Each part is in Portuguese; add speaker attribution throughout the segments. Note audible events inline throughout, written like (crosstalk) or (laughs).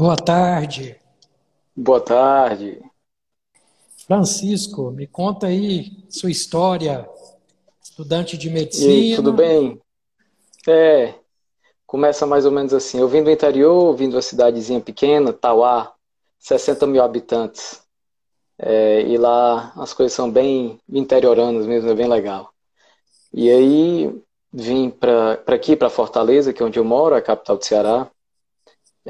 Speaker 1: Boa tarde.
Speaker 2: Boa tarde.
Speaker 1: Francisco, me conta aí sua história, estudante de medicina. E
Speaker 2: aí, tudo bem? É, começa mais ou menos assim. Eu vim do interior, vim de uma cidadezinha pequena, Tauá, 60 mil habitantes. É, e lá as coisas são bem interioranas mesmo, é bem legal. E aí vim para aqui, para Fortaleza, que é onde eu moro, a capital do Ceará.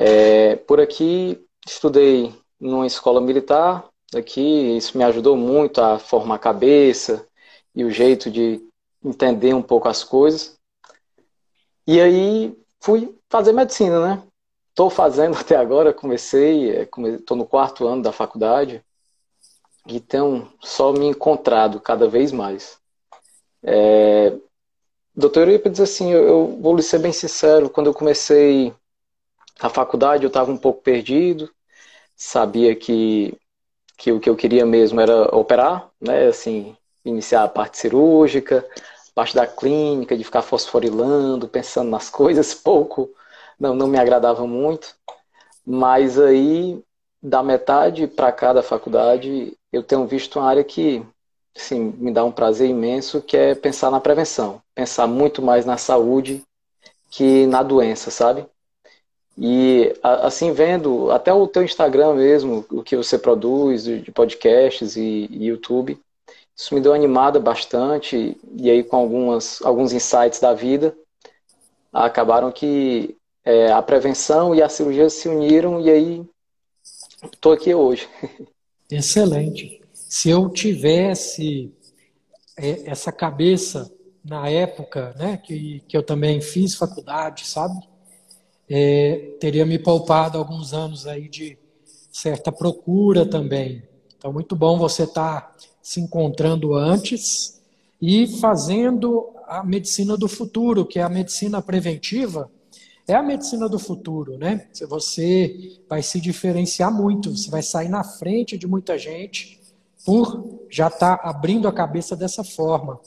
Speaker 2: É, por aqui estudei numa escola militar, aqui isso me ajudou muito a formar a cabeça e o jeito de entender um pouco as coisas. E aí fui fazer medicina, né? Estou fazendo (laughs) até agora, comecei, estou é, no quarto ano da faculdade e tenho só me encontrado cada vez mais. É, doutor Eurípides, assim, eu, eu vou lhe ser bem sincero, quando eu comecei a faculdade eu estava um pouco perdido, sabia que, que o que eu queria mesmo era operar, né, assim, iniciar a parte cirúrgica, parte da clínica, de ficar fosforilando, pensando nas (laughs) coisas, pouco, não, não me agradava muito, mas aí, da metade para cá da faculdade, eu tenho visto uma área que, assim, me dá um prazer imenso, que é pensar na prevenção, pensar muito mais na saúde que na doença, sabe? E assim vendo até o teu Instagram mesmo, o que você produz de podcasts e, YouTube, isso me deu animada bastante e aí com algumas alguns insights da vida acabaram que é, a prevenção e a cirurgia se uniram e aí estou aqui hoje. (laughs)
Speaker 1: Excelente. Se eu tivesse é, essa cabeça na época, né, que, que eu também fiz faculdade, sabe? É, teria me poupado alguns anos aí de certa procura também. Então, muito bom você estar tá se encontrando antes e fazendo a medicina do futuro, que é a medicina preventiva, é a medicina do futuro, né? Você vai se diferenciar muito, você vai sair na frente de muita gente por já estar tá abrindo a cabeça dessa forma.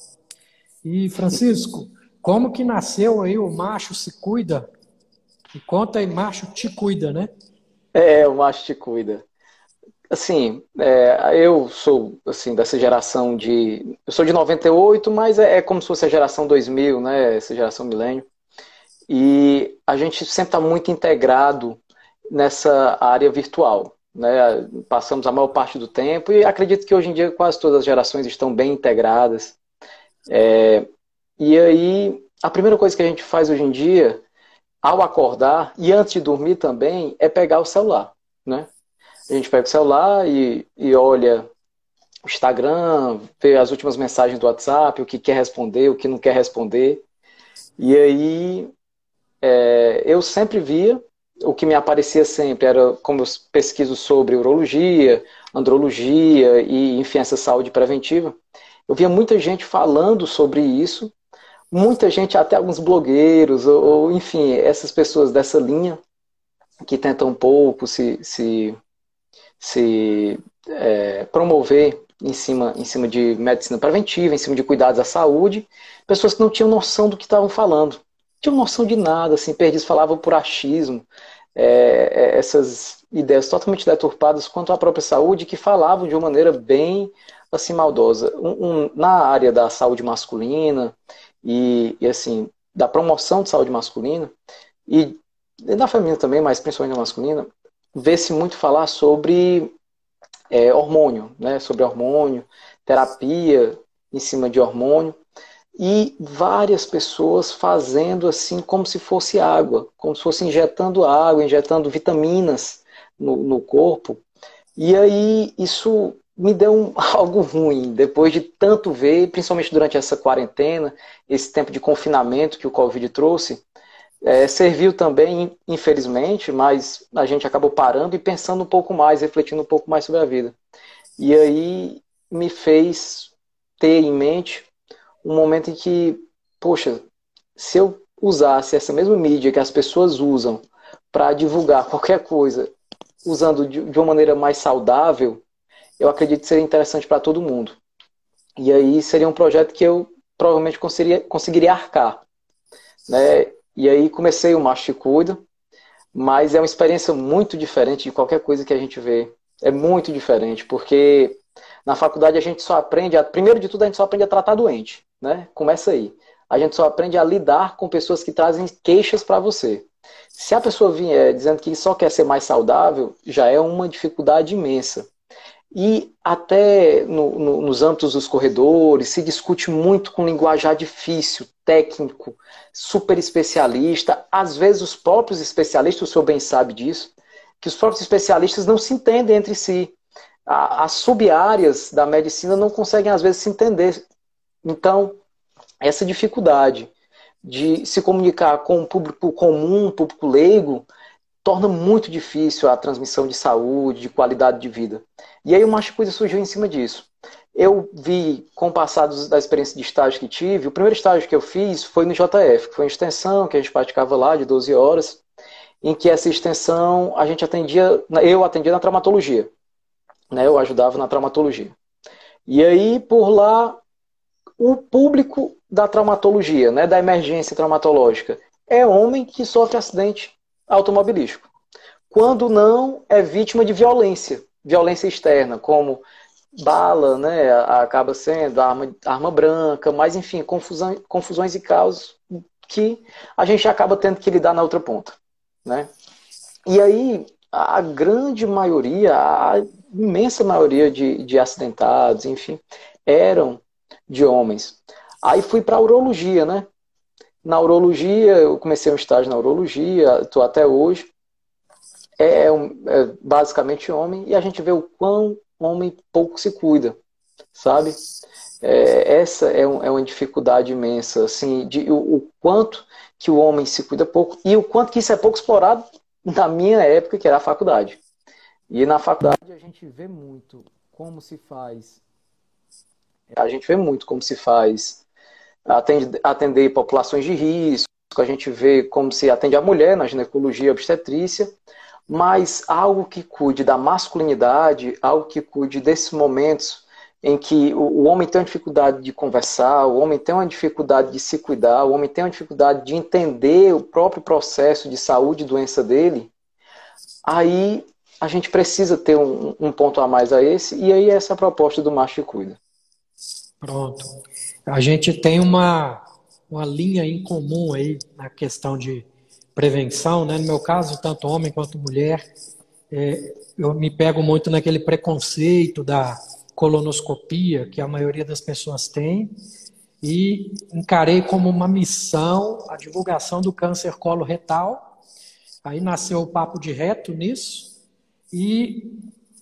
Speaker 1: E Francisco, como que nasceu aí o macho se cuida? E conta aí, macho te cuida, né?
Speaker 2: É, o macho te cuida. Assim, é, eu sou assim dessa geração de. Eu sou de 98, mas é, é como se fosse a geração 2000, né? Essa geração milênio. E a gente sempre está muito integrado nessa área virtual. Né? Passamos a maior parte do tempo e acredito que hoje em dia quase todas as gerações estão bem integradas. É, e aí, a primeira coisa que a gente faz hoje em dia ao acordar e antes de dormir também, é pegar o celular, né? A gente pega o celular e, e olha o Instagram, vê as últimas mensagens do WhatsApp, o que quer responder, o que não quer responder. E aí é, eu sempre via, o que me aparecia sempre era como eu pesquiso sobre urologia, andrologia e, enfim, essa saúde preventiva. Eu via muita gente falando sobre isso muita gente, até alguns blogueiros, ou, ou, enfim, essas pessoas dessa linha que tentam um pouco se, se, se é, promover em cima, em cima de medicina preventiva, em cima de cuidados à saúde, pessoas que não tinham noção do que estavam falando. Não tinham noção de nada, assim, perdidos, falavam por achismo, é, é, essas ideias totalmente deturpadas quanto à própria saúde, que falavam de uma maneira bem assim maldosa. Um, um, na área da saúde masculina e, e assim, da promoção de saúde masculina e, da feminina também, mas principalmente da masculina, vê-se muito falar sobre é, hormônio, né? Sobre hormônio, terapia em cima de hormônio e várias pessoas fazendo assim como se fosse água, como se fosse injetando água, injetando vitaminas no, no corpo. E aí isso me deu um, (laughs) algo ruim, depois de tanto ver, principalmente durante essa quarentena, esse tempo de confinamento que o Covid trouxe. É, serviu também, infelizmente, mas a gente acabou parando e pensando um pouco mais, refletindo um pouco mais sobre a vida. E aí me fez ter em mente um momento em que, poxa, se eu usasse essa mesma mídia que as pessoas usam para divulgar (laughs) qualquer coisa, usando de, uma maneira mais saudável, eu acredito seria interessante para todo mundo. E aí seria um projeto que eu provavelmente conseguiria, conseguiria arcar. Né? E aí comecei o Macho Cuida, mas é uma experiência muito diferente de qualquer coisa que a gente vê. É muito diferente, porque na faculdade a gente só aprende, a, primeiro de tudo a gente só aprende a tratar doente, né? Começa aí. A gente só aprende a lidar com pessoas que trazem queixas para você. Se a pessoa vier dizendo que só quer ser mais saudável, já é uma dificuldade imensa. E até no, no, nos âmbitos dos corredores se discute muito com linguajar difícil, técnico, super especialista. Às vezes os próprios especialistas, o senhor bem sabe disso, que os próprios especialistas não se entendem entre si. As sub-áreas da medicina não conseguem, às vezes, se entender. Então, essa dificuldade de se comunicar com o público comum, público leigo, torna muito difícil a transmissão de saúde, de qualidade de vida. E aí o Macho surgiu em cima disso. Eu vi, com o passar da experiência de estágio que tive, o primeiro estágio que eu fiz foi no JF, que foi uma extensão que a gente praticava lá de 12 horas, em que essa extensão a gente atendia, eu atendia na traumatologia. Né, eu ajudava na traumatologia. E aí, por lá, o público da traumatologia, né, da emergência traumatológica, é homem que sofre acidente automobilístico. Quando não, é vítima de violência, violência externa, como bala, né, acaba sendo arma, arma branca, mas enfim, confusão, confusões e causas que a gente acaba tendo que lidar na outra ponta, né? E aí, a grande maioria, a imensa maioria de, de acidentados, enfim, eram de homens. Aí fui para urologia, né? Na urologia, eu comecei um estágio na urologia, estou até hoje. É, é, um, é, basicamente homem, e a gente vê o quão homem pouco se cuida, sabe? É, essa é, um, é, uma dificuldade imensa, assim, de, o, o, quanto que o homem se cuida pouco e o quanto que isso é pouco explorado na minha época, que era a faculdade. E na faculdade a gente vê muito como se faz. A gente vê muito como se faz atender, populações de risco, a gente vê como se atende a mulher na ginecologia obstetrícia, mas algo que cuide da masculinidade, algo que cuide desses momentos em que o, homem tem uma dificuldade de conversar, o homem tem uma dificuldade de se cuidar, o homem tem uma dificuldade de entender o próprio processo de saúde e doença dele, aí a gente precisa ter um, um ponto a mais a esse, e aí é essa proposta do Macho Cuida.
Speaker 1: Pronto. A gente tem uma, uma linha em comum aí na questão de prevenção, né? No meu caso, tanto homem quanto mulher, é, eu me pego muito naquele preconceito da colonoscopia que a maioria das pessoas tem e encarei como uma missão a divulgação do câncer coloretal. Aí nasceu o papo de reto nisso e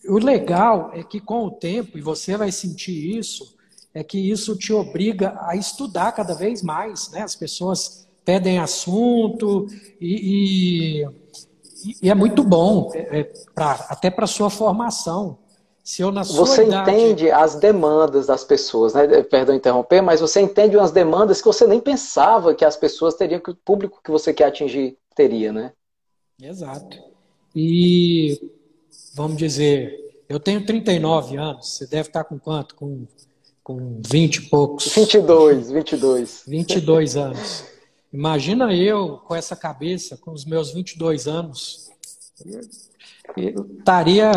Speaker 1: o legal é que com o tempo, e você vai sentir isso, é que isso te obriga a estudar cada vez mais, né? As pessoas pedem assunto e, e, e é muito bom, é, é pra, até para sua formação.
Speaker 2: Se eu, na sua você idade... entende as demandas das pessoas, né? Perdão interromper, mas você entende umas demandas que você nem pensava que as pessoas teriam, que o público que você quer atingir teria, né?
Speaker 1: Exato. E vamos dizer, eu tenho 39 anos, você deve estar com quanto? Com, com 20 e poucos.
Speaker 2: 22, 22.
Speaker 1: 22 anos. Imagina eu com essa cabeça, com os meus 22 anos, eu estaria.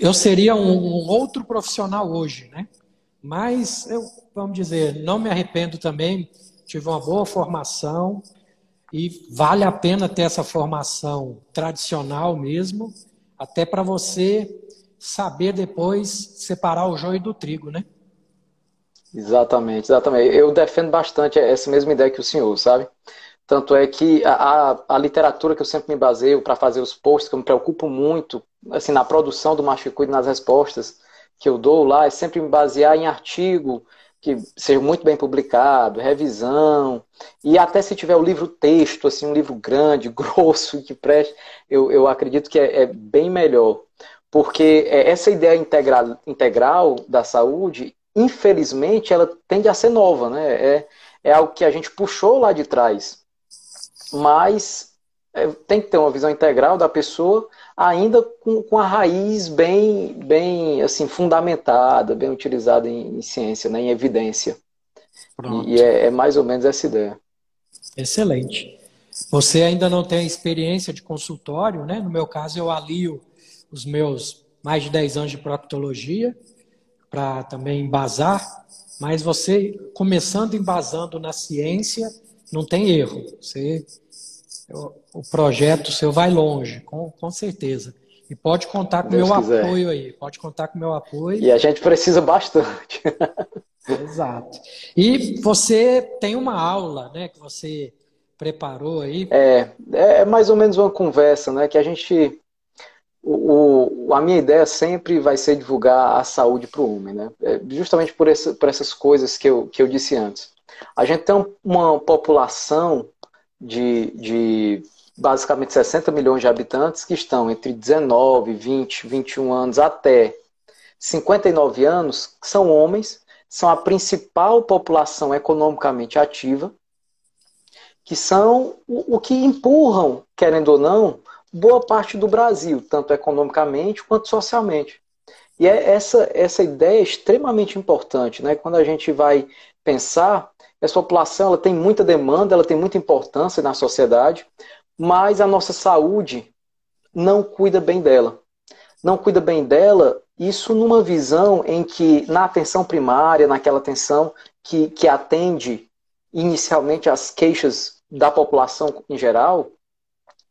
Speaker 1: Eu seria um, um outro profissional hoje, né? Mas eu, vamos dizer, não me arrependo também, tive uma boa formação e vale a pena ter essa formação tradicional mesmo, até para você saber depois separar o joio do trigo, né?
Speaker 2: Exatamente, exatamente. Eu defendo bastante essa mesma ideia que o senhor, sabe? Tanto é que a, a, a literatura que eu sempre me baseio para fazer os posts, que eu me preocupo muito, assim, na produção do Macho Cuide, nas respostas que eu dou lá, é sempre me basear em artigo que seja muito bem publicado, revisão, e até se tiver o livro texto, assim, um livro grande, (laughs) grosso, que preste, eu, eu acredito que é, é bem melhor. Porque é, essa ideia integral, integral da saúde, infelizmente, ela tende a ser nova, né? É, é algo que a gente puxou lá de trás. Mas é, tem que ter uma visão integral da pessoa, ainda com, com a raiz bem, bem assim, fundamentada, bem utilizada em, em ciência, né, em evidência. Pronto. E, e é, é mais ou menos essa ideia.
Speaker 1: Excelente. Você ainda não tem experiência de consultório, né? No meu caso, eu alio os meus mais de 10 anos de proctologia para também embasar, mas você começando embasando na ciência, não tem erro. Você o projeto seu vai longe, com, com certeza. E pode contar com o meu quiser. apoio aí, pode contar com o meu apoio.
Speaker 2: E a gente precisa bastante.
Speaker 1: Exato. E você tem uma aula, né, que você preparou aí?
Speaker 2: É, é mais ou menos uma conversa, né, que a gente o, o, a minha ideia sempre vai ser divulgar a saúde para o homem, né? É justamente por, por essas coisas que eu, que eu disse antes. A gente tem uma população de, de basicamente 60 milhões de habitantes que estão entre 19, 20, 21 anos até 59 anos, que são homens, são a principal população economicamente ativa, que são o, o que empurram, querendo ou não, boa parte do Brasil, tanto economicamente quanto socialmente. E é essa, essa ideia é extremamente importante, né? Quando a gente vai pensar, essa população ela tem muita demanda, ela tem muita importância na sociedade, mas a nossa saúde não cuida bem dela. Não cuida bem dela, isso numa visão em que, na atenção primária, naquela atenção que, que atende inicialmente as queixas da população em geral,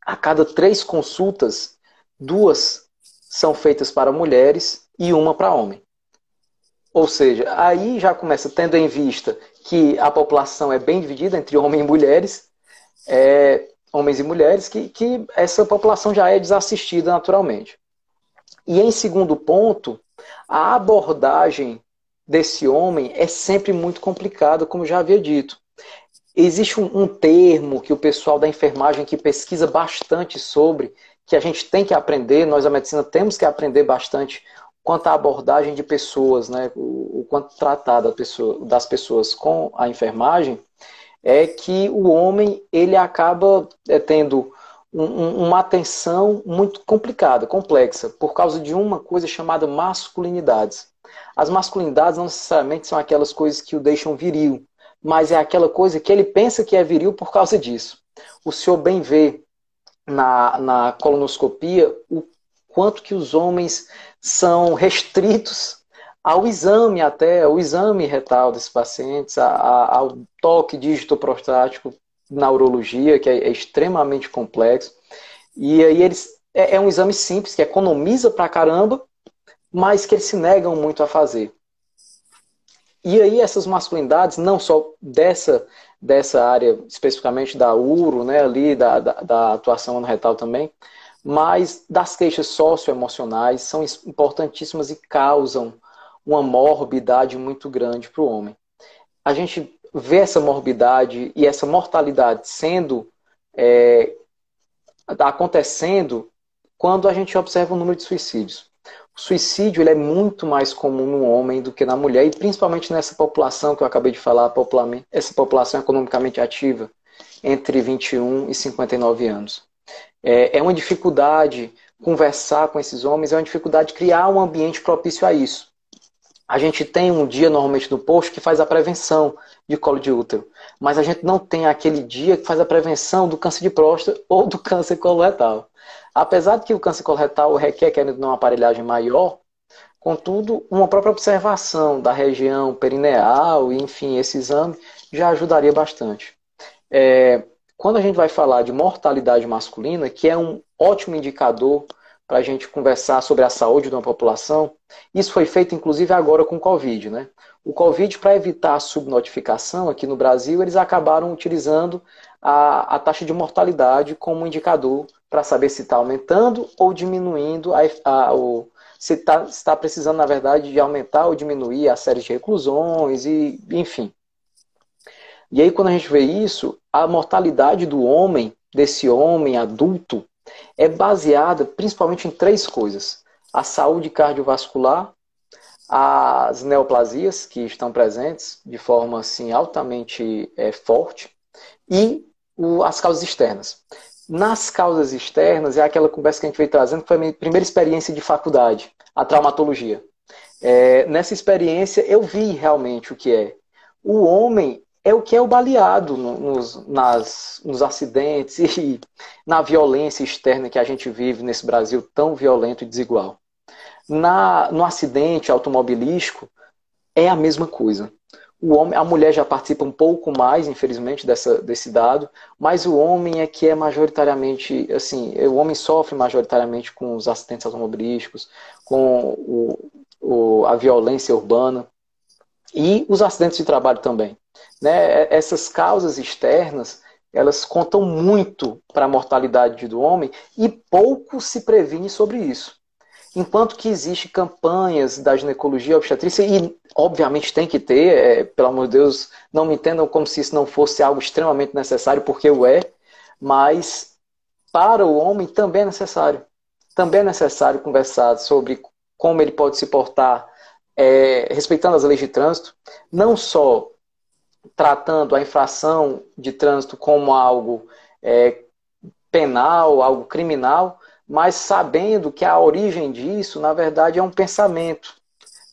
Speaker 2: a cada três consultas, duas são feitas para mulheres e uma para homem. Ou seja, aí já começa tendo em vista que a população é bem dividida entre homens e mulheres, é, homens e mulheres, que, que essa população já é desassistida naturalmente. E em segundo ponto, a abordagem desse homem é sempre muito complicada, como já havia dito. Existe um, um, termo que o pessoal da enfermagem que pesquisa bastante sobre, que a gente tem que aprender, nós a medicina temos que aprender bastante quanto à abordagem de pessoas, né, o, o quanto tratar da pessoa, das pessoas com a enfermagem, é que o homem ele acaba é, tendo um, uma atenção muito complicada, complexa, por causa de uma coisa chamada masculinidades. As masculinidades não necessariamente são aquelas coisas que o deixam viril, mas é aquela coisa que ele pensa que é viril por causa disso. O senhor bem vê na, na colonoscopia o quanto que os homens são restritos ao exame até, ao exame retal desses pacientes, a, a, ao toque dígito prostático na urologia, que é, é extremamente complexo. E aí eles é, é, um exame simples, que economiza pra caramba, mas que eles se negam muito a fazer. E aí essas masculinidades, não só dessa, dessa área, especificamente da uro, né, ali, da, da, da atuação no retal também, mas das queixas socioemocionais são importantíssimas e causam uma morbidade muito grande para o homem. A gente vê essa morbidade e essa mortalidade sendo é, acontecendo quando a gente observa o número de suicídios. Suicídio ele é muito mais comum no homem do que na mulher, e principalmente nessa população que eu acabei de falar, essa população economicamente ativa, entre 21 e 59 anos. É, é uma dificuldade conversar com esses homens, é uma dificuldade criar um ambiente propício a isso a gente tem um dia normalmente no post que faz a prevenção de colo de útero, mas a gente não tem aquele dia que faz a prevenção do câncer de próstata ou do câncer coloretal. Apesar de que o câncer coloretal requer querendo uma aparelhagem maior, contudo, uma própria observação da região perineal enfim, esse exame já ajudaria bastante. É, quando a gente vai falar de mortalidade masculina, que é um ótimo indicador para a gente conversar sobre a saúde de uma população. Isso foi feito inclusive agora com o Covid. Né? O Covid, para evitar a subnotificação aqui no Brasil, eles acabaram utilizando a, a taxa de mortalidade como indicador para saber se está aumentando ou diminuindo, a, a, o, se está tá precisando, na verdade, de aumentar ou diminuir a série de reclusões, e enfim. E aí, quando a gente vê isso, a mortalidade do homem, desse homem adulto, é baseada principalmente em três coisas: a saúde cardiovascular, as neoplasias que estão presentes de forma assim altamente é, forte e o, as causas externas. Nas causas externas é aquela conversa que a gente veio trazendo, que foi a minha primeira experiência de faculdade, a traumatologia. É, nessa experiência eu vi realmente o que é. O homem é o que é o baleado nos, nas, nos acidentes (laughs) e na violência externa que a gente vive nesse Brasil tão violento e desigual. Na, no acidente automobilístico, é a mesma coisa. O homem, a mulher já participa um pouco mais, infelizmente, dessa, desse dado, mas o homem é que é majoritariamente, assim, o homem sofre majoritariamente com os acidentes automobilísticos, com o, o, a violência urbana e os acidentes de trabalho também. Né? Essas causas externas, elas contam muito para a mortalidade do homem e pouco se previne sobre isso. Enquanto que existe campanhas da ginecologia obstetrícia, e obviamente tem que ter, é, pelo amor de Deus, não me entendam como se isso não fosse algo extremamente necessário, porque o é, mas para o homem também é necessário. Também é necessário conversar sobre como ele pode se portar é, respeitando as leis de trânsito, não só tratando a infração de trânsito como algo é, penal, algo criminal, mas sabendo que a origem disso, na verdade, é um pensamento.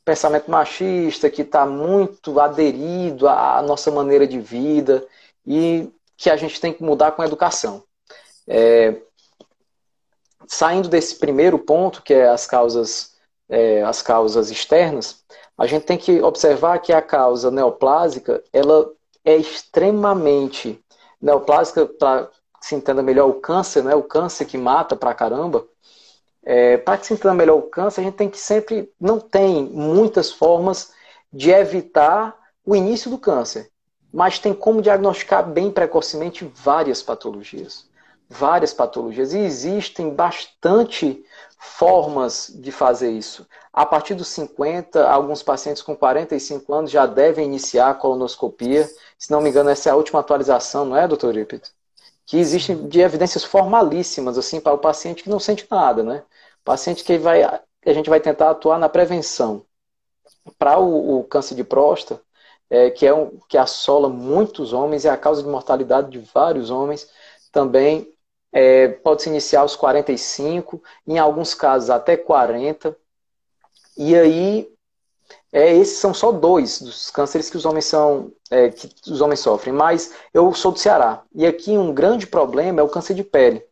Speaker 2: Pensamento machista que está muito aderido à nossa maneira de vida e que a gente tem que mudar com a educação. É, saindo desse primeiro ponto, que é as causas, é, as causas externas, a gente tem que observar que a causa neoplásica ela é extremamente neoplásica para se entenda melhor o câncer, né? O câncer que mata pra caramba. É, para que se entenda melhor o câncer, a gente tem que sempre. Não tem muitas formas de evitar o início do câncer, mas tem como diagnosticar bem precocemente várias patologias. Várias patologias. E existem bastante formas de fazer isso. A partir dos 50, alguns pacientes com 45 anos já devem iniciar a colonoscopia. Se não me engano, essa é a última atualização, não é, doutor Ipito? Que existem de evidências formalíssimas assim para o paciente que não sente nada, né? Paciente que vai, a gente vai tentar atuar na prevenção. Para o, o câncer de próstata, é, que é um, que assola muitos homens e é a causa de mortalidade de vários homens, também é, pode se iniciar aos 45, em alguns casos até 40. E aí é, esses são só dois dos cânceres que os homens são é, que os homens sofrem. Mas eu sou do Ceará e aqui um grande problema é o câncer de pele.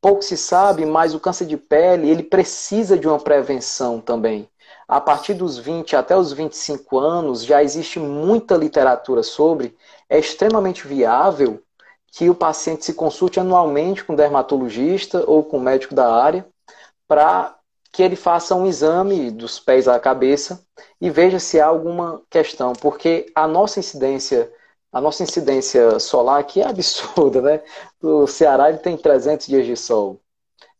Speaker 2: Pouco se sabe, mas o câncer de pele ele precisa de uma prevenção também. A partir dos 20 até os 25 anos já existe muita literatura sobre. É extremamente viável que o paciente se consulte anualmente com dermatologista ou com médico da área para que ele faça um exame dos pés à cabeça e veja se há alguma questão, porque a nossa incidência, a nossa incidência solar aqui é absurda, né? O Ceará ele tem 300 dias de sol.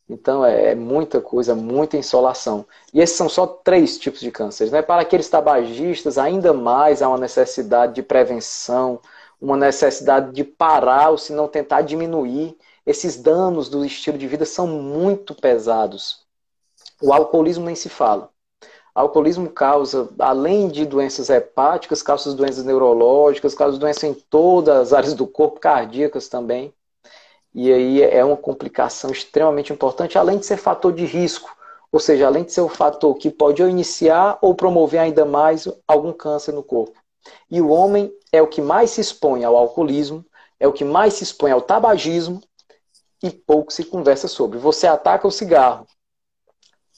Speaker 2: Então é, é muita coisa, muita insolação. E esses são só três tipos de cânceres. Né? Para aqueles tabagistas, ainda mais há uma necessidade de prevenção, uma necessidade de parar ou se não tentar diminuir. Esses danos do estilo de vida são muito pesados. O alcoolismo nem se fala. Alcoolismo causa, além de doenças hepáticas, causa doenças neurológicas, causa doenças em todas as áreas do corpo, cardíacas também. E aí é uma complicação extremamente importante, além de ser fator de risco. Ou seja, além de ser um fator que pode iniciar ou promover ainda mais algum câncer no corpo. E o homem é o que mais se expõe ao alcoolismo, é o que mais se expõe ao tabagismo e pouco se conversa sobre. Você ataca o cigarro,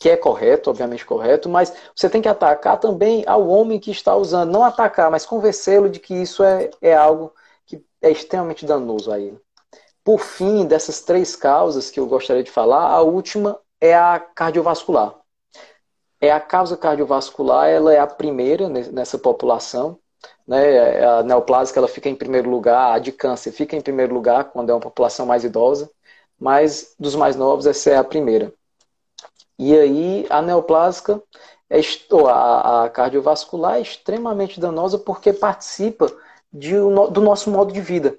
Speaker 2: que é correto, obviamente correto, mas você tem que atacar também ao homem que está usando. Não atacar, mas convencê-lo de que isso é, é algo que é extremamente danoso a ele. Por fim, dessas três causas que eu gostaria de falar, a última é a cardiovascular. É a causa cardiovascular, ela é a primeira nessa população. Né? A neoplásica ela fica em primeiro lugar, a de câncer fica em primeiro lugar quando é uma população mais idosa, mas dos mais novos essa é a primeira. E aí a neoplásica, é, a, a cardiovascular é extremamente danosa porque participa de, do nosso modo de vida.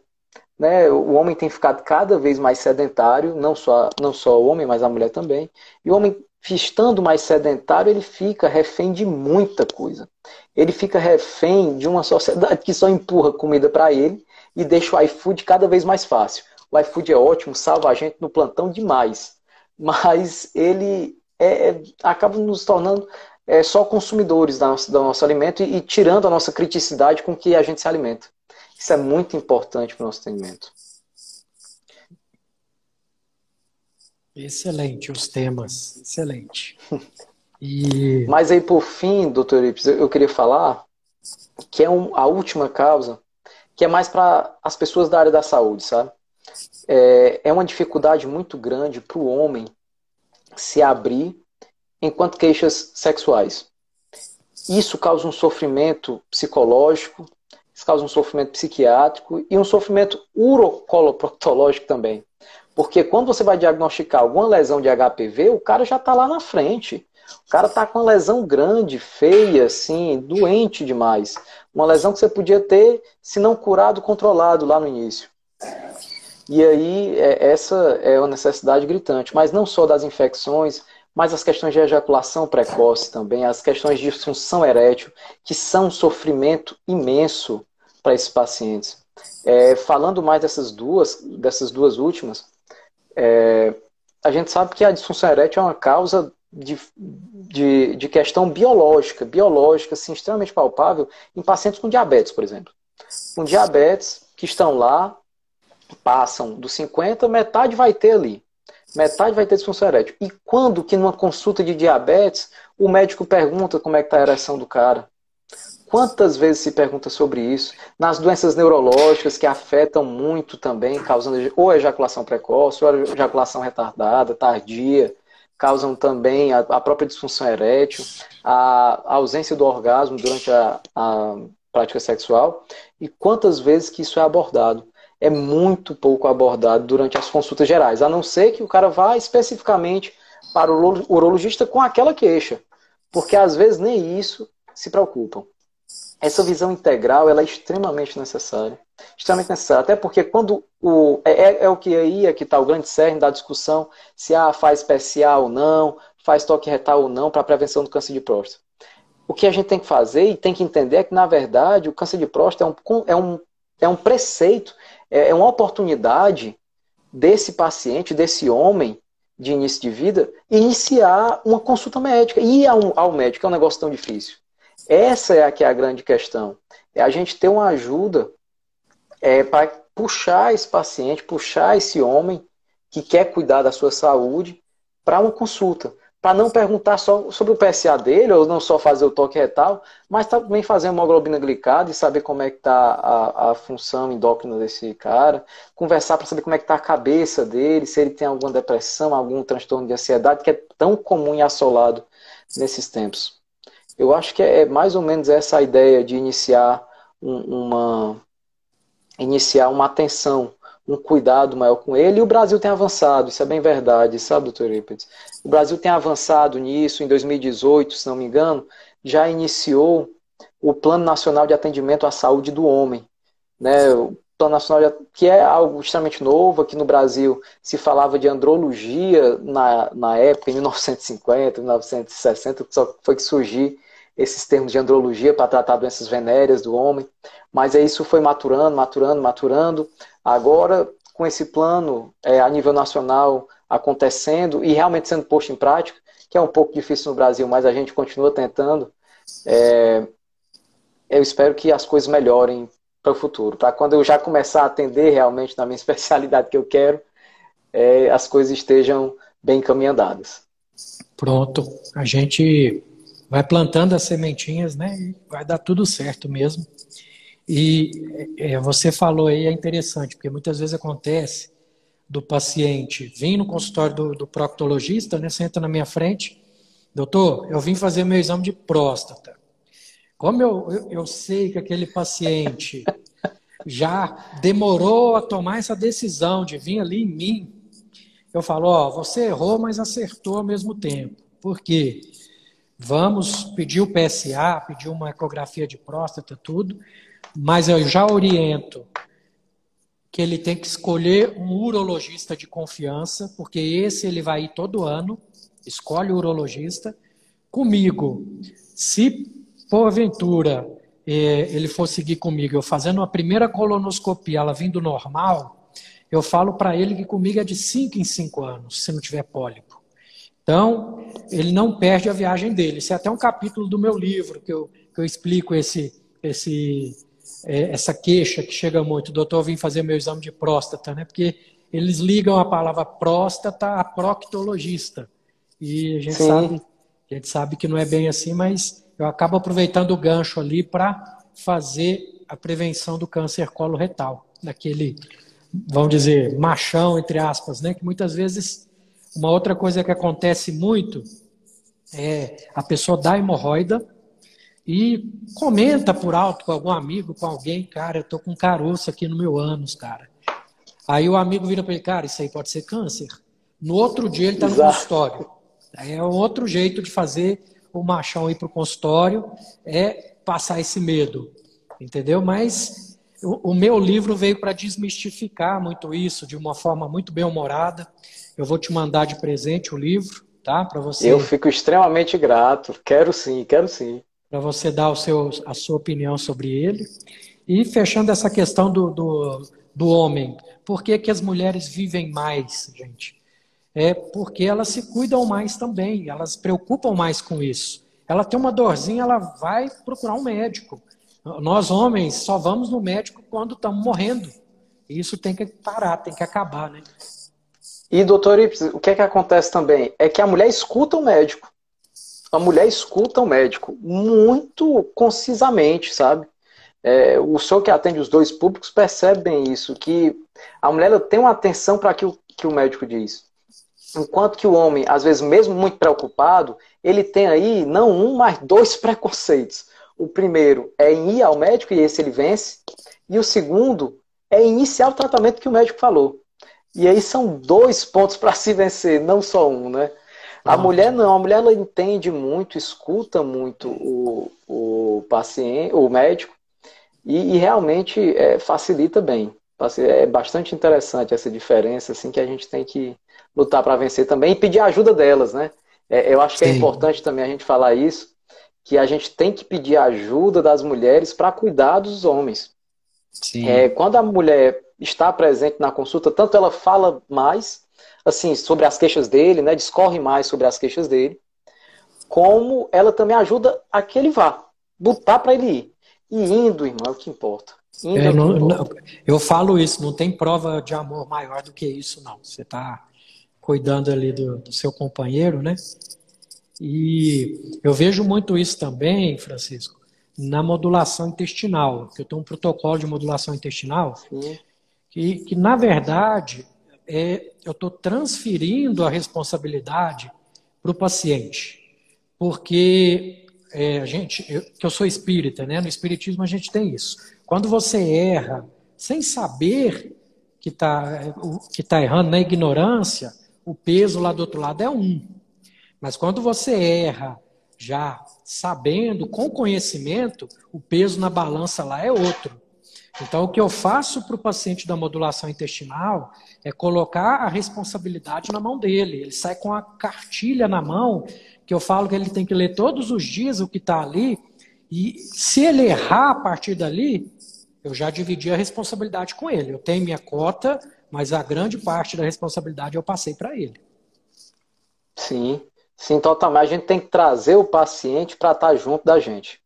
Speaker 2: Né? O homem tem ficado cada vez mais sedentário, não só, não só o homem, mas a mulher também. E o homem, estando mais sedentário, ele fica refém de muita coisa. Ele fica refém de uma sociedade que só empurra comida para ele e deixa o iFood cada vez mais fácil. O iFood é ótimo, salva a gente no plantão demais. Mas ele é, é, acaba nos tornando é, só consumidores da nossa, do nosso alimento e, e tirando a nossa criticidade com que a gente se alimenta. Isso é muito importante para o nosso atendimento.
Speaker 1: Excelente os temas, excelente. (laughs) E...
Speaker 2: Mas aí, por fim, doutor Ips, eu queria falar que é um, a última causa, que é mais para as pessoas da área da saúde, sabe? É, é uma dificuldade muito grande para o homem se abrir enquanto queixas sexuais. Isso causa um sofrimento psicológico, isso causa um sofrimento psiquiátrico e um sofrimento urocoloproctológico também. Porque quando você vai diagnosticar alguma lesão de HPV, o cara já está lá na frente. O cara está com uma lesão grande, feia, assim, doente demais. Uma lesão que você podia ter, se não curado, controlado lá no início. E aí, é, essa é uma necessidade gritante. Mas não só das infecções, mas as questões de ejaculação precoce também, as questões de disfunção erétil, que são um sofrimento imenso para esses pacientes. É, falando mais dessas duas, dessas duas últimas, é, a gente sabe que a disfunção erétil é uma causa de, de, de questão biológica, biológica, assim, extremamente palpável em pacientes com diabetes, por exemplo. Com diabetes, que estão lá, passam dos 50, metade vai ter ali. Metade vai ter disfunção erétil. E quando que numa consulta de diabetes, o médico pergunta como é que está a ereção do cara? Quantas vezes se pergunta sobre isso? Nas doenças neurológicas que afetam muito também, causando ou ejaculação precoce, ou ejaculação retardada, tardia, causam também a, a própria disfunção erétil, a, a, ausência do orgasmo durante a, a prática sexual. E quantas vezes que isso é abordado? É muito pouco abordado durante as consultas gerais, a não ser que o cara vá especificamente para o urologista com aquela queixa, porque às vezes nem isso se preocupam. Essa visão integral ela é extremamente necessária, extremamente necessária, até porque quando o é, é, é o que aí é que está o grande cerne da discussão se ah, faz especial ou não, faz toque retal ou não para prevenção do câncer de próstata. O que a gente tem que fazer e tem que entender é que, na verdade, o câncer de próstata é um, é um, é um preceito é, é uma oportunidade desse paciente, desse homem de início de vida, iniciar uma consulta médica. Ir ao, ao médico é um negócio tão difícil. Essa é a que é a grande questão. É a gente ter uma ajuda é, para puxar esse paciente, puxar esse homem que quer cuidar da sua saúde para uma consulta para não perguntar só sobre o PSA dele, ou não só fazer o toque retal, mas também fazer uma hemoglobina glicada e saber como é que está a, a, função endócrina desse cara, conversar para saber como é que está a cabeça dele, se ele tem alguma depressão, algum transtorno de ansiedade, que é tão comum e assolado nesses tempos. Eu acho que é mais ou menos essa a ideia de iniciar um, uma iniciar uma atenção um cuidado maior com ele. E o Brasil tem avançado, isso é bem verdade, sabe, doutor Eurípides? O Brasil tem avançado nisso, em 2018, se não me engano, já iniciou o Plano Nacional de Atendimento à Saúde do Homem. Né? O Plano Nacional, de, que é algo extremamente novo, aqui no Brasil se falava de andrologia na, na época, em 1950, 1960, só foi que surgiu esses termos de andrologia para tratar doenças venéreas do homem. Mas aí isso foi maturando, maturando, maturando. Agora, com esse plano é, a nível nacional acontecendo e realmente sendo posto em prática, que é um pouco difícil no Brasil, mas a gente continua tentando, é, eu espero que as coisas melhorem para o futuro. Para quando eu já começar a atender realmente na minha (laughs) especialidade que eu quero, é, as coisas estejam bem encaminhadas.
Speaker 1: Pronto. A gente vai plantando as sementinhas, né? E vai dar tudo certo mesmo. E é, você falou aí, é interessante, porque muitas vezes acontece do paciente vir no consultório do, do proctologista, né? Entra na minha frente, doutor, eu vim fazer meu exame de próstata. Como eu, eu, eu sei que aquele paciente já demorou a tomar essa decisão de vir ali em mim, eu falo, ó, você errou, mas acertou ao mesmo tempo. Por quê? Vamos pedir o PSA, pedir uma ecografia de próstata, tudo, mas eu já oriento que ele tem que escolher um urologista de confiança, porque esse ele vai ir todo ano, escolhe o urologista. Comigo, se porventura é, ele for seguir comigo, eu fazendo a primeira colonoscopia, ela vindo normal, eu falo para ele que comigo é de 5 em 5 anos, se não tiver pólipo. Então, ele não perde a viagem dele. Isso é até um capítulo do meu livro que eu, que eu explico esse, esse, é, essa queixa que chega muito. Doutor, vim fazer meu exame de próstata, né? Porque eles ligam a palavra próstata a proctologista. E a gente, sabe, a gente sabe que não é bem assim, mas eu acabo aproveitando o gancho ali para fazer a prevenção do câncer coloretal, naquele, vamos dizer, machão, entre aspas, né? Que muitas vezes, uma outra coisa que acontece muito é a pessoa dá hemorroida, e comenta por alto com algum amigo, com alguém, cara, eu tô com caroço aqui no meu ânus, cara. Aí o amigo vira para ele, cara, isso aí pode ser câncer. No outro dia ele está no consultório. É outro jeito de fazer o machão ir para o consultório, é passar esse medo, entendeu? Mas o, o meu livro veio para desmistificar muito isso, de uma forma muito bem humorada. Eu vou te mandar de presente o livro, tá? Para você.
Speaker 2: Eu fico extremamente grato. Quero sim, quero sim
Speaker 1: para você dar o seu, a sua opinião sobre ele. E fechando essa questão do, do, do homem, por que, que as mulheres vivem mais, gente? É porque elas se cuidam mais também, elas se preocupam mais com isso. Ela tem uma dorzinha, ela vai procurar um médico. Nós, homens, só vamos no médico quando estamos morrendo. Isso tem que parar, tem que acabar, né?
Speaker 2: E, doutor Ips, o que é que acontece também? É que a mulher escuta o médico a mulher escuta o médico muito concisamente, sabe? É, o senhor que atende os dois públicos percebe bem isso, que a mulher tem uma atenção para aquilo que o médico diz. Enquanto que o homem, às vezes, mesmo muito preocupado, ele tem aí não um, mas dois (laughs) preconceitos. O primeiro é em ir ao médico, e esse ele vence. E o segundo é iniciar o tratamento que o médico falou. E aí são dois pontos para se vencer, não só um, né? A mulher não, a mulher ela entende muito, escuta muito o, o paciente, o médico, e, e realmente é, facilita bem. É bastante interessante essa diferença, assim, que a gente tem que lutar para vencer também e pedir ajuda delas, né? É, eu acho que é Sim. é importante também a gente falar isso, que a gente tem que pedir ajuda das mulheres para cuidar dos homens. É, quando a mulher está presente na consulta, tanto ela fala mais, assim, sobre as queixas dele, né? Discorre mais sobre as queixas dele. Como ela também ajuda a que ele vá, botar para ele ir. E indo, irmão, é o que importa.
Speaker 1: É, é não, não, eu falo isso, não tem prova de amor maior do que isso, não. Você está cuidando ali do, do, seu companheiro, né? E eu vejo muito isso também, Francisco, na modulação intestinal, que eu tenho um protocolo de modulação intestinal, que, que na verdade é, eu estou transferindo a responsabilidade para o paciente. Porque é, a gente, eu, que eu sou espírita, né? No espiritismo a gente tem isso. Quando você erra sem saber que está que tá errando, na ignorância, o peso lá do outro lado é um. Mas quando você erra já sabendo, com conhecimento, o peso na balança lá é outro. Então, o que eu faço para o paciente da modulação intestinal é colocar a responsabilidade na mão dele. Ele sai com a cartilha na mão, que eu falo que ele tem que ler todos os dias o que está ali, e se ele errar a partir dali, eu já dividi a responsabilidade com ele. Eu tenho minha cota, mas a grande parte da responsabilidade eu passei para ele.
Speaker 2: Sim, sim, totalmente. A gente tem que trazer o paciente para estar tá junto da gente.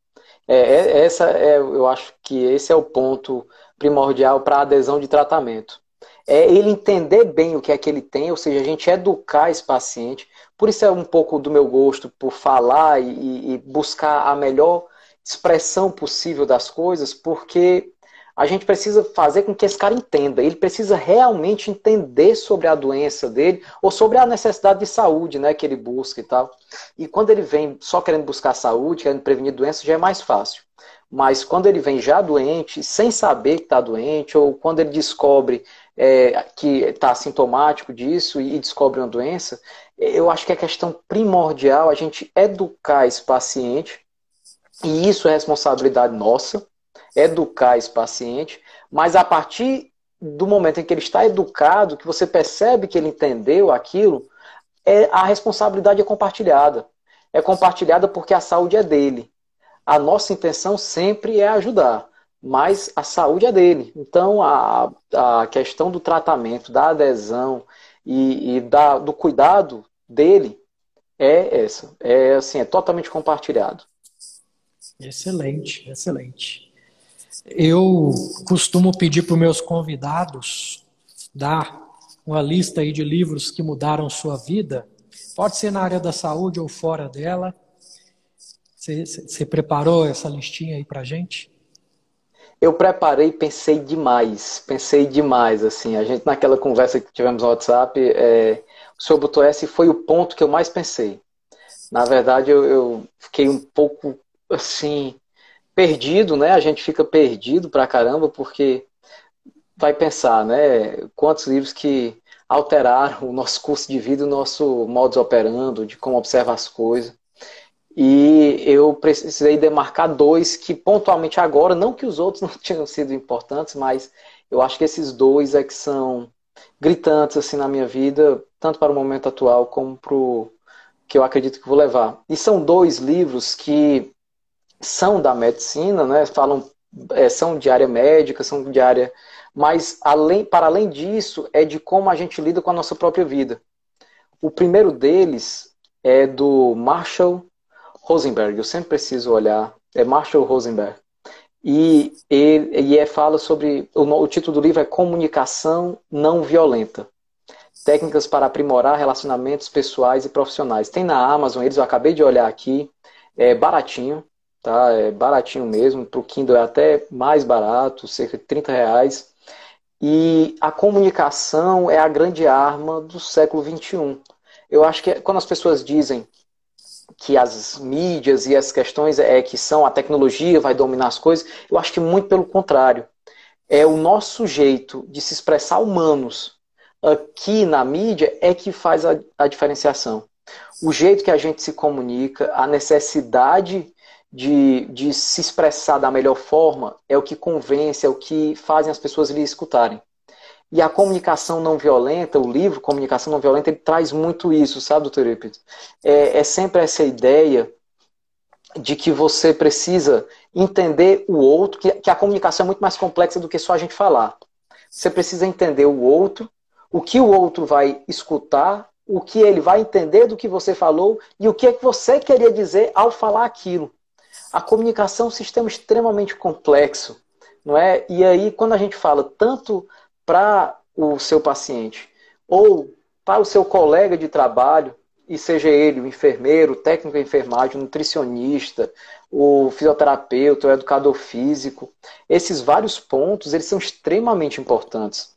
Speaker 2: É, é, essa é, eu acho que esse é o ponto primordial para a adesão de tratamento. É ele entender bem o que é que ele tem, ou seja, a gente educar esse paciente. Por isso é um pouco do meu gosto por falar e, e buscar a melhor expressão possível das coisas, porque a gente precisa fazer com que esse cara entenda. Ele precisa realmente entender sobre a doença dele ou sobre a necessidade de saúde né, que ele busca e tal. E quando ele vem só querendo buscar saúde, querendo prevenir doença, já é mais fácil. Mas quando ele vem já doente, sem saber que está doente, ou quando ele descobre é, que está sintomático disso e descobre uma doença, eu acho que é questão primordial a gente educar esse paciente, e isso é responsabilidade nossa, educar esse paciente, mas a partir do momento em que ele está educado, que você percebe que ele entendeu aquilo, é, a responsabilidade é compartilhada. É compartilhada porque a saúde é dele. A nossa intenção sempre é ajudar, mas a saúde é dele. Então, a, a questão do tratamento, da adesão e, e da, do cuidado dele é essa. É assim, é totalmente compartilhado.
Speaker 1: Excelente, excelente. Eu costumo pedir para os meus convidados dar uma lista aí de livros que mudaram sua vida. Pode ser na área da saúde ou fora dela. Você, preparou essa listinha aí para gente?
Speaker 2: Eu preparei, pensei demais, pensei demais, assim, a gente naquela conversa que tivemos no WhatsApp, é, o senhor botou esse foi o ponto que eu mais pensei. Na verdade, eu, eu fiquei um pouco, assim, perdido, né? A gente fica perdido pra caramba porque vai pensar, né? Quantos livros que alteraram o nosso curso de vida, o nosso modus operando, de como observa as coisas. E eu precisei demarcar dois que pontualmente agora, não que os outros (laughs) não tinham sido importantes, mas eu acho que esses dois é que são gritantes assim na minha vida, tanto para o momento atual como para o que eu acredito que vou levar. E são dois livros que são da medicina, né? Falam, é, são de área médica, são de área. Mas, além, para além disso, é de como a gente lida com a nossa própria vida. O primeiro deles é do Marshall Rosenberg. Eu sempre preciso olhar. É Marshall Rosenberg. E ele e é, fala sobre. O, o título do livro é Comunicação Não Violenta. Técnicas para aprimorar relacionamentos pessoais e profissionais. Tem na Amazon, eles eu acabei de olhar aqui. É baratinho tá? É baratinho mesmo, para o Kindle é até mais barato, cerca de 30 reais. E a comunicação é a grande arma do século XXI. Eu acho que quando as pessoas dizem que as mídias e as questões é que são a tecnologia vai dominar as coisas, eu acho que muito pelo contrário. É o nosso jeito de se expressar humanos aqui na mídia é que faz a, a diferenciação. O jeito que a gente se comunica, a necessidade de, de se expressar da melhor forma é o que convence, é o que fazem as pessoas lhe escutarem. E a comunicação não violenta, o livro Comunicação Não Violenta, ele traz muito isso, sabe, doutor Epito? É, é sempre essa ideia de que você precisa entender o outro, que, que a comunicação é muito mais complexa do que só a gente falar. Você precisa entender o outro, o que o outro vai escutar, o que ele vai entender do que você falou e o que é que você queria dizer ao falar aquilo. A comunicação é um sistema extremamente complexo, não é? E aí, quando a gente fala tanto para o seu paciente ou para o seu colega de trabalho, e seja ele o enfermeiro, o técnico de enfermagem, o nutricionista, o fisioterapeuta, o educador físico, esses vários pontos, eles são extremamente importantes.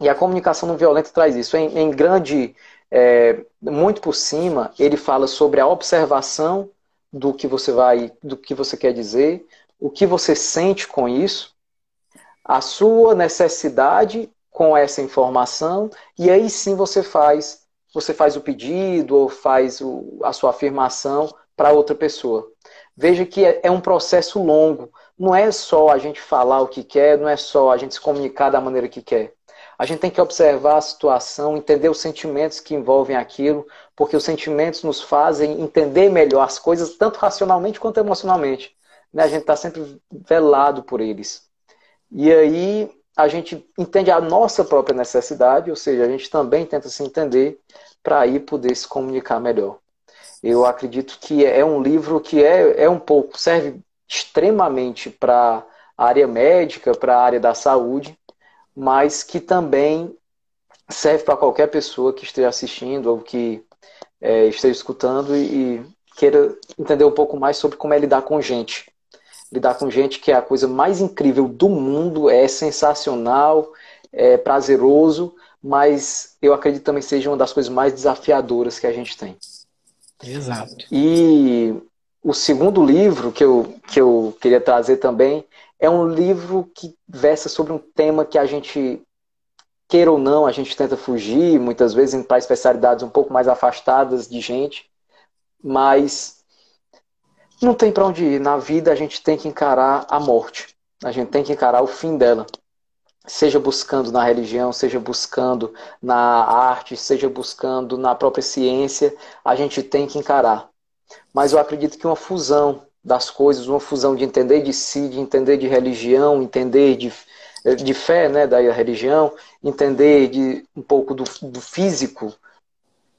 Speaker 2: E a comunicação não violenta traz isso. Em, em grande, é, muito por cima, ele fala sobre a observação do que você vai, do que você quer dizer, o que você sente com isso, a sua necessidade com essa informação, e aí sim você faz, você faz o pedido ou faz o, a sua afirmação para outra pessoa. Veja que é, é um processo longo. Não é só a gente falar o que quer, não é só a gente se comunicar da maneira que quer. A gente tem que observar a situação, entender os sentimentos que envolvem aquilo, porque os sentimentos nos fazem entender melhor as coisas, tanto racionalmente quanto emocionalmente. Né? A gente está sempre velado por eles. E aí a gente entende a nossa própria necessidade, ou seja, a gente também tenta se entender para aí poder se comunicar melhor. Eu acredito que é um livro que é, é um pouco, serve extremamente para a área médica, para a área da saúde, mas que também serve para qualquer pessoa que esteja assistindo ou que é, esteja escutando e, e, queira entender um pouco mais sobre como é lidar com gente. lidar com gente que é a coisa mais incrível do mundo, é sensacional, é prazeroso, mas eu acredito também seja uma das coisas mais desafiadoras que a gente tem.
Speaker 1: Exato.
Speaker 2: E o segundo livro que eu, que eu queria trazer também é um livro que versa sobre um tema que a gente, queira ou não, a gente tenta fugir, muitas vezes para especialidades um pouco mais afastadas de gente, mas não tem para onde ir. Na vida a gente tem que encarar a morte, a gente tem que encarar o fim dela. Seja buscando na religião, seja buscando na arte, seja buscando na própria ciência, a gente tem que encarar. Mas eu acredito que uma fusão das coisas, uma fusão de entender de si, de entender de religião, entender de, de fé, né, da religião, entender de um pouco do, do físico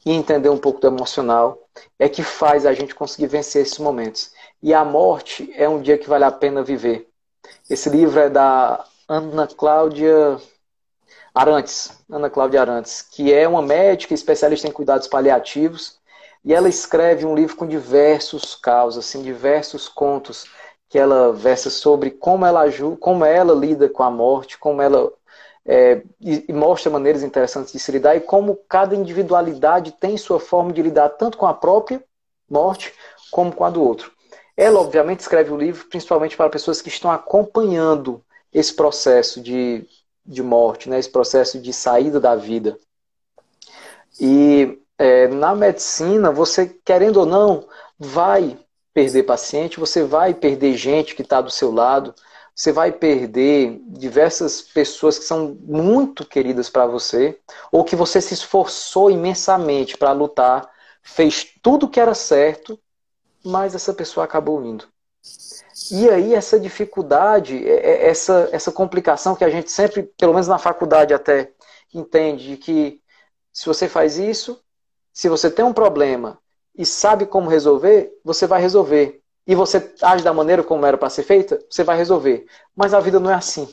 Speaker 2: e entender um pouco do emocional, é que faz a gente conseguir vencer esses momentos. E a morte é um dia que vale a pena viver. Esse livro é da Ana Cláudia Arantes, Ana Cláudia Arantes, que é uma médica especialista em cuidados paliativos e ela escreve um livro com diversos casos, assim, diversos contos que ela versa sobre como ela como ela lida com a morte, como ela é, e, e, mostra maneiras interessantes de se lidar e como cada individualidade tem sua forma de lidar tanto com a própria morte como com a do outro. Ela, obviamente, escreve o livro principalmente para pessoas que estão acompanhando esse processo de, de morte, né, esse processo de saída da vida. E é, na medicina, você, querendo ou não, vai perder paciente, você vai perder gente que está do seu lado, você vai perder diversas pessoas que são muito queridas para você, ou que você se esforçou imensamente para lutar, fez tudo que era certo, mas essa pessoa acabou indo. E aí essa dificuldade, é, é, essa, essa complicação que a gente sempre, pelo menos na faculdade até, entende de que se você faz isso, se você tem um problema e sabe como resolver, você vai resolver. E você age da maneira como era para ser feita, você vai resolver. Mas a vida não é assim.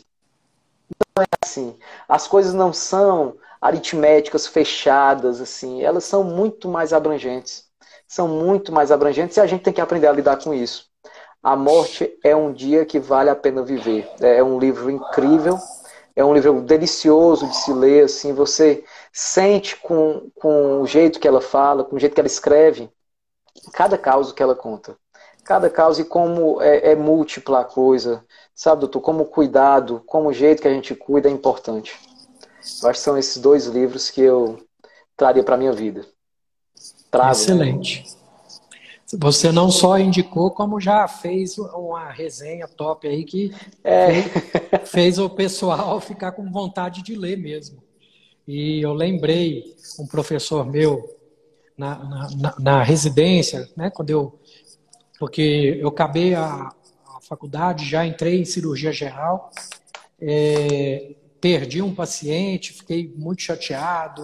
Speaker 2: Não é assim. As coisas não são aritméticas fechadas assim, elas são muito mais abrangentes. São muito mais abrangentes e a gente tem que aprender a lidar com isso. A morte é um dia que vale a pena viver. É um livro incrível, é um livro delicioso de se ler, assim, você sente com, com o jeito que ela fala, com o jeito que ela escreve, cada caso que ela conta. Cada caso e como é, é múltipla a coisa, sabe, doutor? Como o cuidado, como o jeito que a gente cuida é importante. Eu acho que são esses dois livros que eu traria para a minha vida.
Speaker 1: Trago, né? Excelente. Né? Você não só indicou, como já fez uma resenha top aí que é. fez o pessoal ficar com vontade de ler mesmo. E eu lembrei um professor meu na, na, na residência, né, quando eu, porque eu acabei a, a faculdade, já entrei em cirurgia geral, é, perdi um paciente, fiquei muito chateado,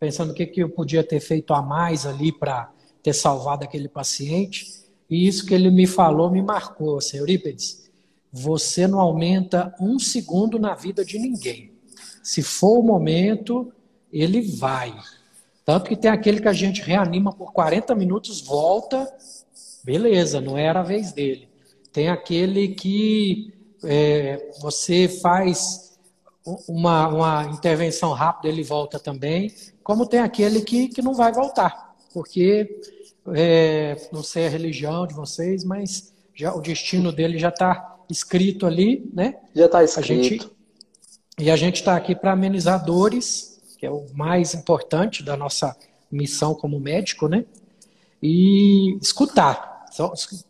Speaker 1: pensando o que, que eu podia ter feito a mais ali para ter salvado aquele paciente. E isso que ele me falou me marcou, senhor Eurípides. Você não aumenta um segundo na vida de ninguém. Se for o momento, ele vai. Tanto que tem aquele que a gente reanima por 40 minutos, volta, beleza, não era a vez dele. Tem aquele que é, você faz uma, uma intervenção rápida, ele volta também. Como tem aquele que, que não vai voltar, porque é, não sei a religião de vocês, mas já o destino dele já está escrito ali, né?
Speaker 2: Já está escrito.
Speaker 1: A gente, e a gente está aqui para amenizar dores, que é o mais importante da nossa missão como médico, né? E escutar.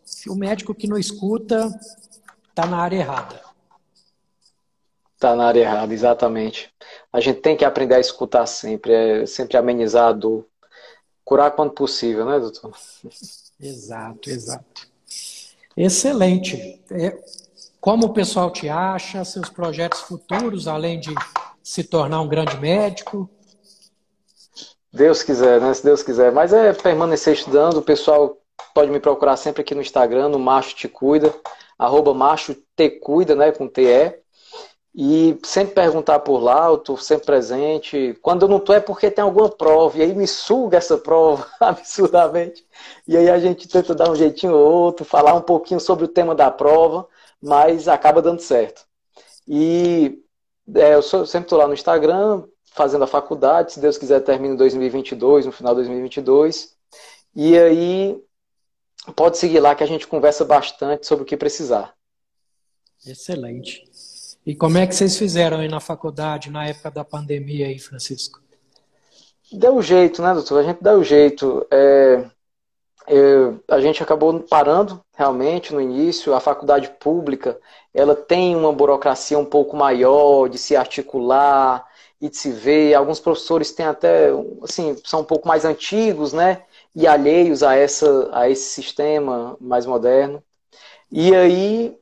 Speaker 1: Se o médico que não escuta está na área errada.
Speaker 2: Está na área errada, exatamente. A gente tem que aprender a escutar sempre, é sempre amenizar a dor. Curar quando possível, né, doutor? (laughs)
Speaker 1: Exato, exato. Excelente. É, como o pessoal te acha, seus projetos futuros, além de se tornar um grande médico?
Speaker 2: Deus quiser, né? Se Deus quiser. Mas é permanecer estudando. O pessoal pode me procurar sempre aqui no Instagram, no Macho Te Cuida, arroba Macho Te Cuida, né? Com TE. E sempre perguntar por lá, eu estou sempre presente. Quando eu não estou é porque tem alguma prova, e aí me suga essa prova (laughs) absurdamente. E aí a gente tenta dar um jeitinho ou outro, falar um pouquinho sobre o tema da prova mas acaba dando certo. E é, eu sou, sempre estou lá no Instagram, fazendo a faculdade, se Deus quiser termino em 2022, no final de 2022. E aí pode seguir lá que a gente conversa bastante sobre o que precisar.
Speaker 1: Excelente. E como é que vocês fizeram aí na faculdade na época da pandemia aí, Francisco?
Speaker 2: Deu jeito, né, doutor? A gente deu jeito. É, é, a gente acabou parando realmente no início. A faculdade pública ela tem uma burocracia um pouco maior de se articular e de se ver. Alguns professores têm até, assim, são um pouco mais antigos, né? E alheios a, essa, a esse sistema mais moderno. E aí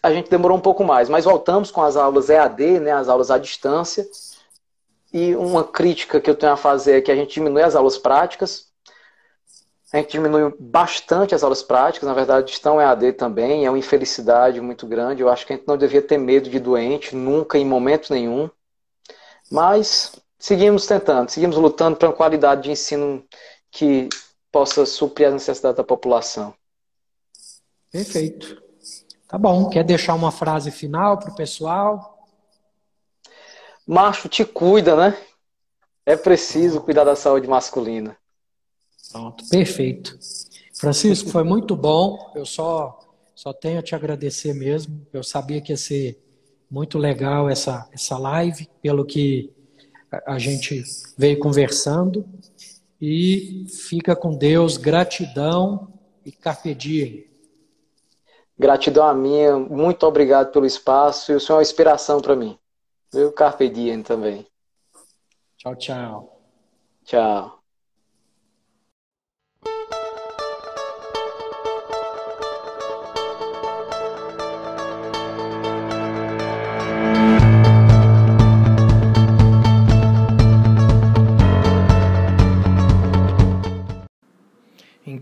Speaker 2: a gente demorou um pouco mais, mas voltamos com as aulas EAD, né, as aulas à distância. E uma crítica que eu tenho a fazer é que a gente diminui as aulas práticas. A gente diminui bastante as aulas práticas, na verdade, estão EAD também, é uma infelicidade muito grande. Eu acho que a gente não devia ter medo de doente, nunca, em momento nenhum. Mas seguimos tentando, seguimos lutando para uma qualidade de ensino que possa suprir as necessidades da população.
Speaker 1: Perfeito. Tá bom. Quer deixar uma frase final para o pessoal?
Speaker 2: Macho, te cuida, né? É preciso cuidar da saúde masculina.
Speaker 1: Pronto, perfeito. Francisco, foi muito bom. Eu só, só tenho a te agradecer mesmo. Eu sabia que ia ser muito legal essa, essa live, pelo que a gente veio conversando. E fica com Deus, gratidão e carpe diem.
Speaker 2: Gratidão a minha, muito obrigado pelo espaço e o senhor é uma inspiração para mim. Eu carpe diem também.
Speaker 1: Tchau, tchau.
Speaker 2: Tchau.